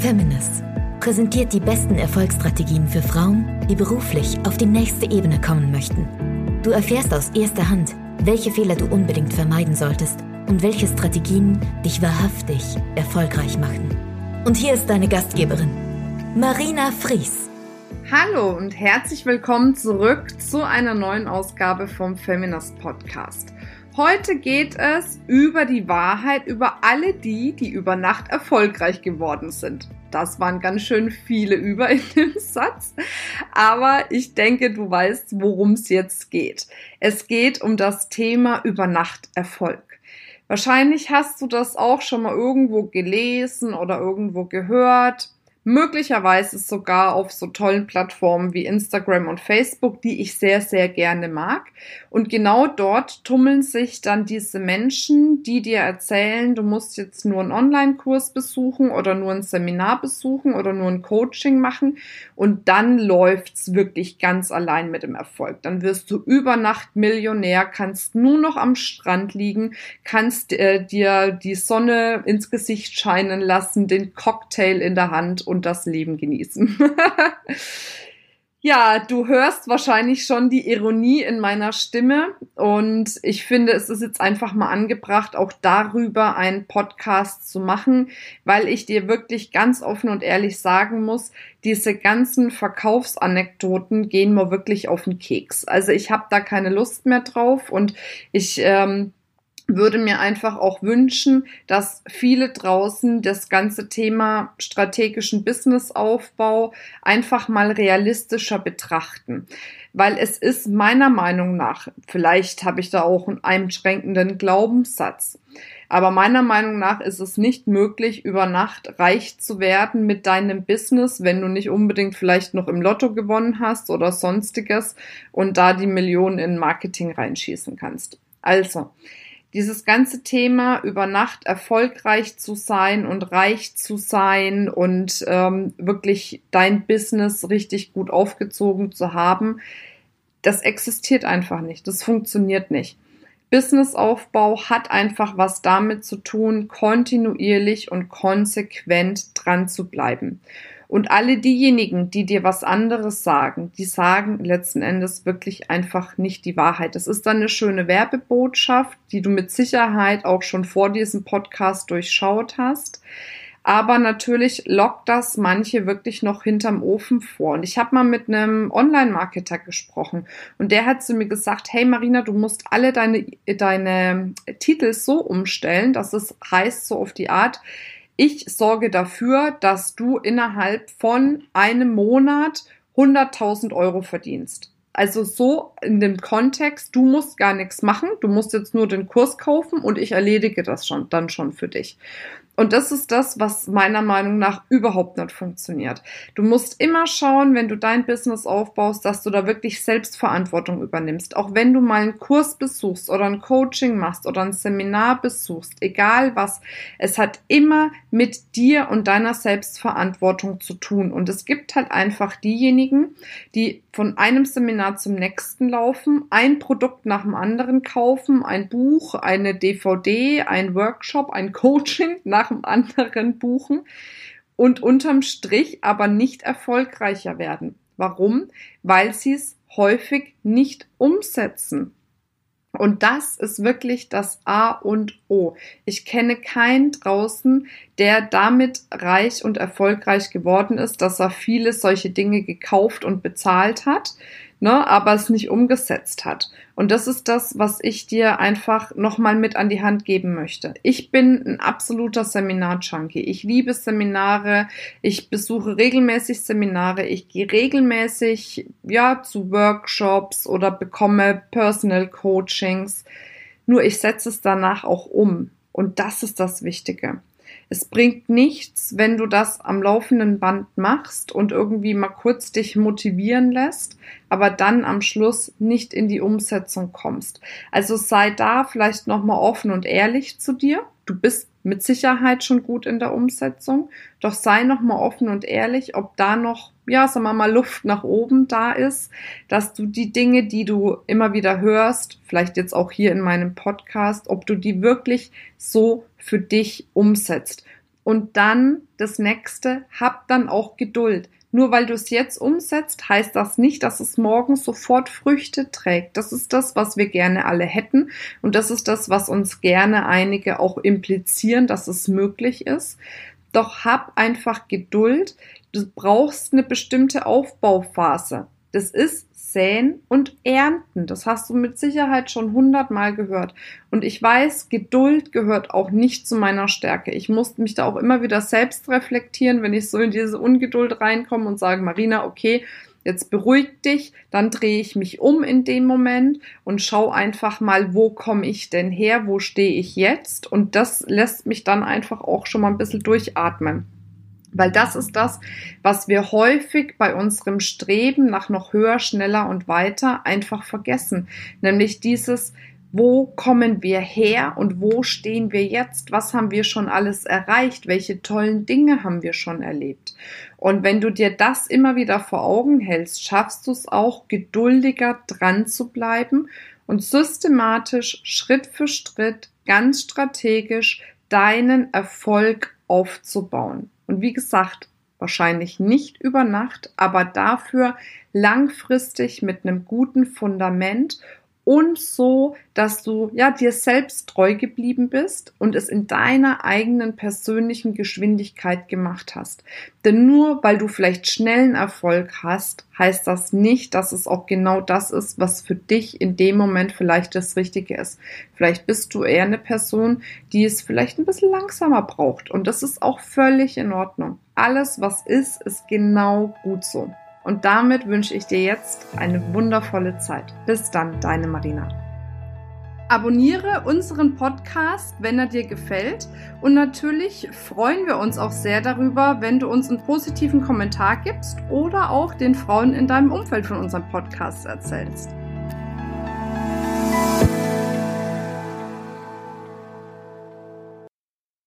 Feminist präsentiert die besten Erfolgsstrategien für Frauen, die beruflich auf die nächste Ebene kommen möchten. Du erfährst aus erster Hand, welche Fehler du unbedingt vermeiden solltest und welche Strategien dich wahrhaftig erfolgreich machen. Und hier ist deine Gastgeberin, Marina Fries. Hallo und herzlich willkommen zurück zu einer neuen Ausgabe vom Feminist Podcast. Heute geht es über die Wahrheit über alle die, die über Nacht erfolgreich geworden sind. Das waren ganz schön viele über in dem Satz. Aber ich denke, du weißt, worum es jetzt geht. Es geht um das Thema über Nacht Erfolg. Wahrscheinlich hast du das auch schon mal irgendwo gelesen oder irgendwo gehört möglicherweise sogar auf so tollen Plattformen wie Instagram und Facebook, die ich sehr, sehr gerne mag. Und genau dort tummeln sich dann diese Menschen, die dir erzählen, du musst jetzt nur einen Online-Kurs besuchen oder nur ein Seminar besuchen oder nur ein Coaching machen und dann läuft's wirklich ganz allein mit dem Erfolg. Dann wirst du über Nacht Millionär, kannst nur noch am Strand liegen, kannst äh, dir die Sonne ins Gesicht scheinen lassen, den Cocktail in der Hand und das Leben genießen. Ja, du hörst wahrscheinlich schon die Ironie in meiner Stimme und ich finde, es ist jetzt einfach mal angebracht, auch darüber einen Podcast zu machen, weil ich dir wirklich ganz offen und ehrlich sagen muss, diese ganzen Verkaufsanekdoten gehen mir wirklich auf den Keks. Also ich habe da keine Lust mehr drauf und ich ähm, würde mir einfach auch wünschen, dass viele draußen das ganze Thema strategischen Businessaufbau einfach mal realistischer betrachten. Weil es ist meiner Meinung nach, vielleicht habe ich da auch einen einschränkenden Glaubenssatz, aber meiner Meinung nach ist es nicht möglich, über Nacht reich zu werden mit deinem Business, wenn du nicht unbedingt vielleicht noch im Lotto gewonnen hast oder sonstiges und da die Millionen in Marketing reinschießen kannst. Also, dieses ganze Thema über Nacht erfolgreich zu sein und reich zu sein und ähm, wirklich dein Business richtig gut aufgezogen zu haben, das existiert einfach nicht. Das funktioniert nicht. Businessaufbau hat einfach was damit zu tun, kontinuierlich und konsequent dran zu bleiben. Und alle diejenigen, die dir was anderes sagen, die sagen letzten Endes wirklich einfach nicht die Wahrheit. Das ist dann eine schöne Werbebotschaft, die du mit Sicherheit auch schon vor diesem Podcast durchschaut hast. Aber natürlich lockt das manche wirklich noch hinterm Ofen vor. Und ich habe mal mit einem Online-Marketer gesprochen und der hat zu mir gesagt, hey Marina, du musst alle deine, deine Titel so umstellen, dass es heißt so auf die Art, ich sorge dafür, dass du innerhalb von einem Monat 100.000 Euro verdienst. Also so in dem Kontext, du musst gar nichts machen, du musst jetzt nur den Kurs kaufen und ich erledige das schon dann schon für dich. Und das ist das, was meiner Meinung nach überhaupt nicht funktioniert. Du musst immer schauen, wenn du dein Business aufbaust, dass du da wirklich Selbstverantwortung übernimmst. Auch wenn du mal einen Kurs besuchst oder ein Coaching machst oder ein Seminar besuchst, egal was, es hat immer mit dir und deiner Selbstverantwortung zu tun. Und es gibt halt einfach diejenigen, die von einem Seminar zum nächsten laufen, ein Produkt nach dem anderen kaufen, ein Buch, eine DVD, ein Workshop, ein Coaching nach dem anderen buchen und unterm Strich aber nicht erfolgreicher werden. Warum? Weil sie es häufig nicht umsetzen. Und das ist wirklich das A und O. Ich kenne keinen draußen, der damit reich und erfolgreich geworden ist, dass er viele solche Dinge gekauft und bezahlt hat, ne, aber es nicht umgesetzt hat. Und das ist das, was ich dir einfach nochmal mit an die Hand geben möchte. Ich bin ein absoluter Seminar-Junkie. Ich liebe Seminare. Ich besuche regelmäßig Seminare. Ich gehe regelmäßig, ja, zu Workshops oder bekomme Personal Coachings. Nur ich setze es danach auch um. Und das ist das Wichtige. Es bringt nichts, wenn du das am laufenden Band machst und irgendwie mal kurz dich motivieren lässt, aber dann am Schluss nicht in die Umsetzung kommst. Also sei da vielleicht nochmal offen und ehrlich zu dir. Du bist mit Sicherheit schon gut in der Umsetzung, doch sei nochmal offen und ehrlich, ob da noch, ja, sagen wir mal, Luft nach oben da ist, dass du die Dinge, die du immer wieder hörst, vielleicht jetzt auch hier in meinem Podcast, ob du die wirklich so für dich umsetzt. Und dann das nächste, hab dann auch Geduld. Nur weil du es jetzt umsetzt, heißt das nicht, dass es morgen sofort Früchte trägt. Das ist das, was wir gerne alle hätten. Und das ist das, was uns gerne einige auch implizieren, dass es möglich ist. Doch hab einfach Geduld. Du brauchst eine bestimmte Aufbauphase. Das ist Säen und Ernten. Das hast du mit Sicherheit schon hundertmal gehört. Und ich weiß, Geduld gehört auch nicht zu meiner Stärke. Ich musste mich da auch immer wieder selbst reflektieren, wenn ich so in diese Ungeduld reinkomme und sage, Marina, okay, jetzt beruhig dich, dann drehe ich mich um in dem Moment und schau einfach mal, wo komme ich denn her, wo stehe ich jetzt und das lässt mich dann einfach auch schon mal ein bisschen durchatmen. Weil das ist das, was wir häufig bei unserem Streben nach noch höher, schneller und weiter einfach vergessen. Nämlich dieses, wo kommen wir her und wo stehen wir jetzt? Was haben wir schon alles erreicht? Welche tollen Dinge haben wir schon erlebt? Und wenn du dir das immer wieder vor Augen hältst, schaffst du es auch, geduldiger dran zu bleiben und systematisch, Schritt für Schritt, ganz strategisch deinen Erfolg aufzubauen. Und wie gesagt, wahrscheinlich nicht über Nacht, aber dafür langfristig mit einem guten Fundament und so, dass du ja dir selbst treu geblieben bist und es in deiner eigenen persönlichen Geschwindigkeit gemacht hast. Denn nur weil du vielleicht schnellen Erfolg hast, heißt das nicht, dass es auch genau das ist, was für dich in dem Moment vielleicht das Richtige ist. Vielleicht bist du eher eine Person, die es vielleicht ein bisschen langsamer braucht und das ist auch völlig in Ordnung. Alles, was ist, ist genau gut so. Und damit wünsche ich dir jetzt eine wundervolle Zeit. Bis dann, deine Marina. Abonniere unseren Podcast, wenn er dir gefällt. Und natürlich freuen wir uns auch sehr darüber, wenn du uns einen positiven Kommentar gibst oder auch den Frauen in deinem Umfeld von unserem Podcast erzählst.